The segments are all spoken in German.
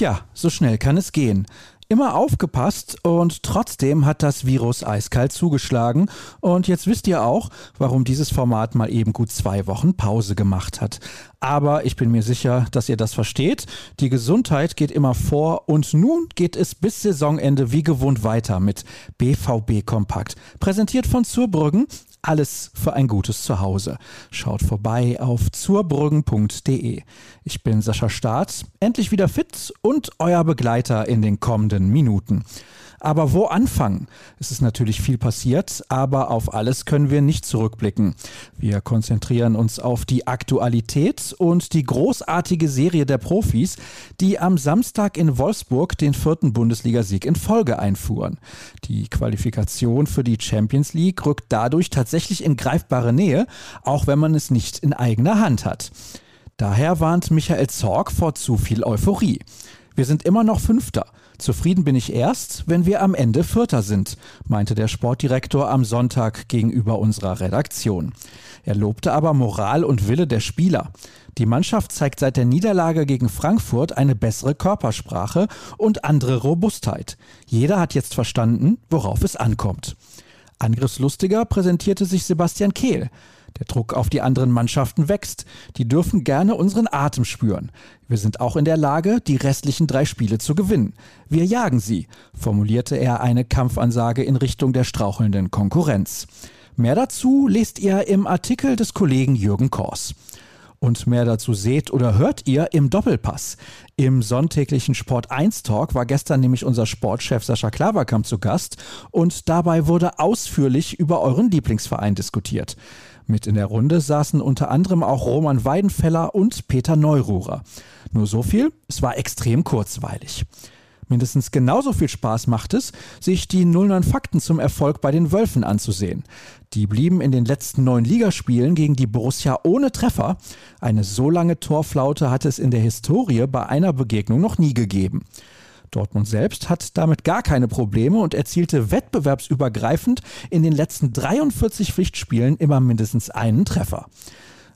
Tja, so schnell kann es gehen. Immer aufgepasst und trotzdem hat das Virus eiskalt zugeschlagen. Und jetzt wisst ihr auch, warum dieses Format mal eben gut zwei Wochen Pause gemacht hat. Aber ich bin mir sicher, dass ihr das versteht. Die Gesundheit geht immer vor und nun geht es bis Saisonende wie gewohnt weiter mit BVB Kompakt. Präsentiert von Zurbrüggen, alles für ein gutes Zuhause. Schaut vorbei auf zurbrüggen.de. Ich bin Sascha Staat, endlich wieder fit und euer Begleiter in den kommenden Minuten. Aber wo anfangen? Es ist natürlich viel passiert, aber auf alles können wir nicht zurückblicken. Wir konzentrieren uns auf die Aktualität und die großartige Serie der Profis, die am Samstag in Wolfsburg den vierten Bundesligasieg in Folge einfuhren. Die Qualifikation für die Champions League rückt dadurch tatsächlich in greifbare Nähe, auch wenn man es nicht in eigener Hand hat. Daher warnt Michael Zorg vor zu viel Euphorie. Wir sind immer noch Fünfter. Zufrieden bin ich erst, wenn wir am Ende Vierter sind, meinte der Sportdirektor am Sonntag gegenüber unserer Redaktion. Er lobte aber Moral und Wille der Spieler. Die Mannschaft zeigt seit der Niederlage gegen Frankfurt eine bessere Körpersprache und andere Robustheit. Jeder hat jetzt verstanden, worauf es ankommt. Angriffslustiger präsentierte sich Sebastian Kehl. Der Druck auf die anderen Mannschaften wächst. Die dürfen gerne unseren Atem spüren. Wir sind auch in der Lage, die restlichen drei Spiele zu gewinnen. Wir jagen sie, formulierte er eine Kampfansage in Richtung der strauchelnden Konkurrenz. Mehr dazu lest ihr im Artikel des Kollegen Jürgen Kors. Und mehr dazu seht oder hört ihr im Doppelpass. Im sonntäglichen Sport 1 Talk war gestern nämlich unser Sportchef Sascha Klaverkamp zu Gast und dabei wurde ausführlich über euren Lieblingsverein diskutiert. Mit in der Runde saßen unter anderem auch Roman Weidenfeller und Peter Neururer. Nur so viel, es war extrem kurzweilig. Mindestens genauso viel Spaß macht es, sich die 09 Fakten zum Erfolg bei den Wölfen anzusehen. Die blieben in den letzten neun Ligaspielen gegen die Borussia ohne Treffer. Eine so lange Torflaute hat es in der Historie bei einer Begegnung noch nie gegeben. Dortmund selbst hat damit gar keine Probleme und erzielte wettbewerbsübergreifend in den letzten 43 Pflichtspielen immer mindestens einen Treffer.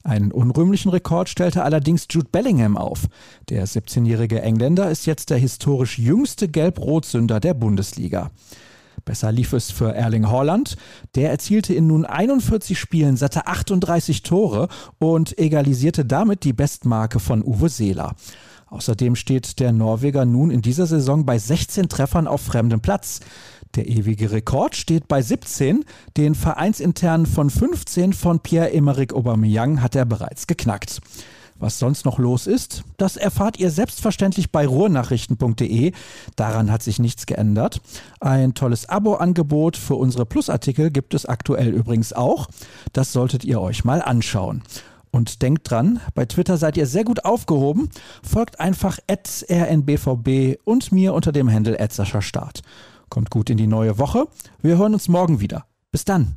Einen unrühmlichen Rekord stellte allerdings Jude Bellingham auf. Der 17-jährige Engländer ist jetzt der historisch jüngste Gelb-Rot-Sünder der Bundesliga. Besser lief es für Erling Haaland. Der erzielte in nun 41 Spielen satte 38 Tore und egalisierte damit die Bestmarke von Uwe Seeler. Außerdem steht der Norweger nun in dieser Saison bei 16 Treffern auf fremdem Platz. Der ewige Rekord steht bei 17. Den vereinsinternen von 15 von Pierre-Emerick Aubameyang hat er bereits geknackt. Was sonst noch los ist, das erfahrt ihr selbstverständlich bei ruhrnachrichten.de. Daran hat sich nichts geändert. Ein tolles Abo-Angebot für unsere Plus-Artikel gibt es aktuell übrigens auch. Das solltet ihr euch mal anschauen. Und denkt dran, bei Twitter seid ihr sehr gut aufgehoben. Folgt einfach rnbvb und mir unter dem Handle Start. Kommt gut in die neue Woche. Wir hören uns morgen wieder. Bis dann.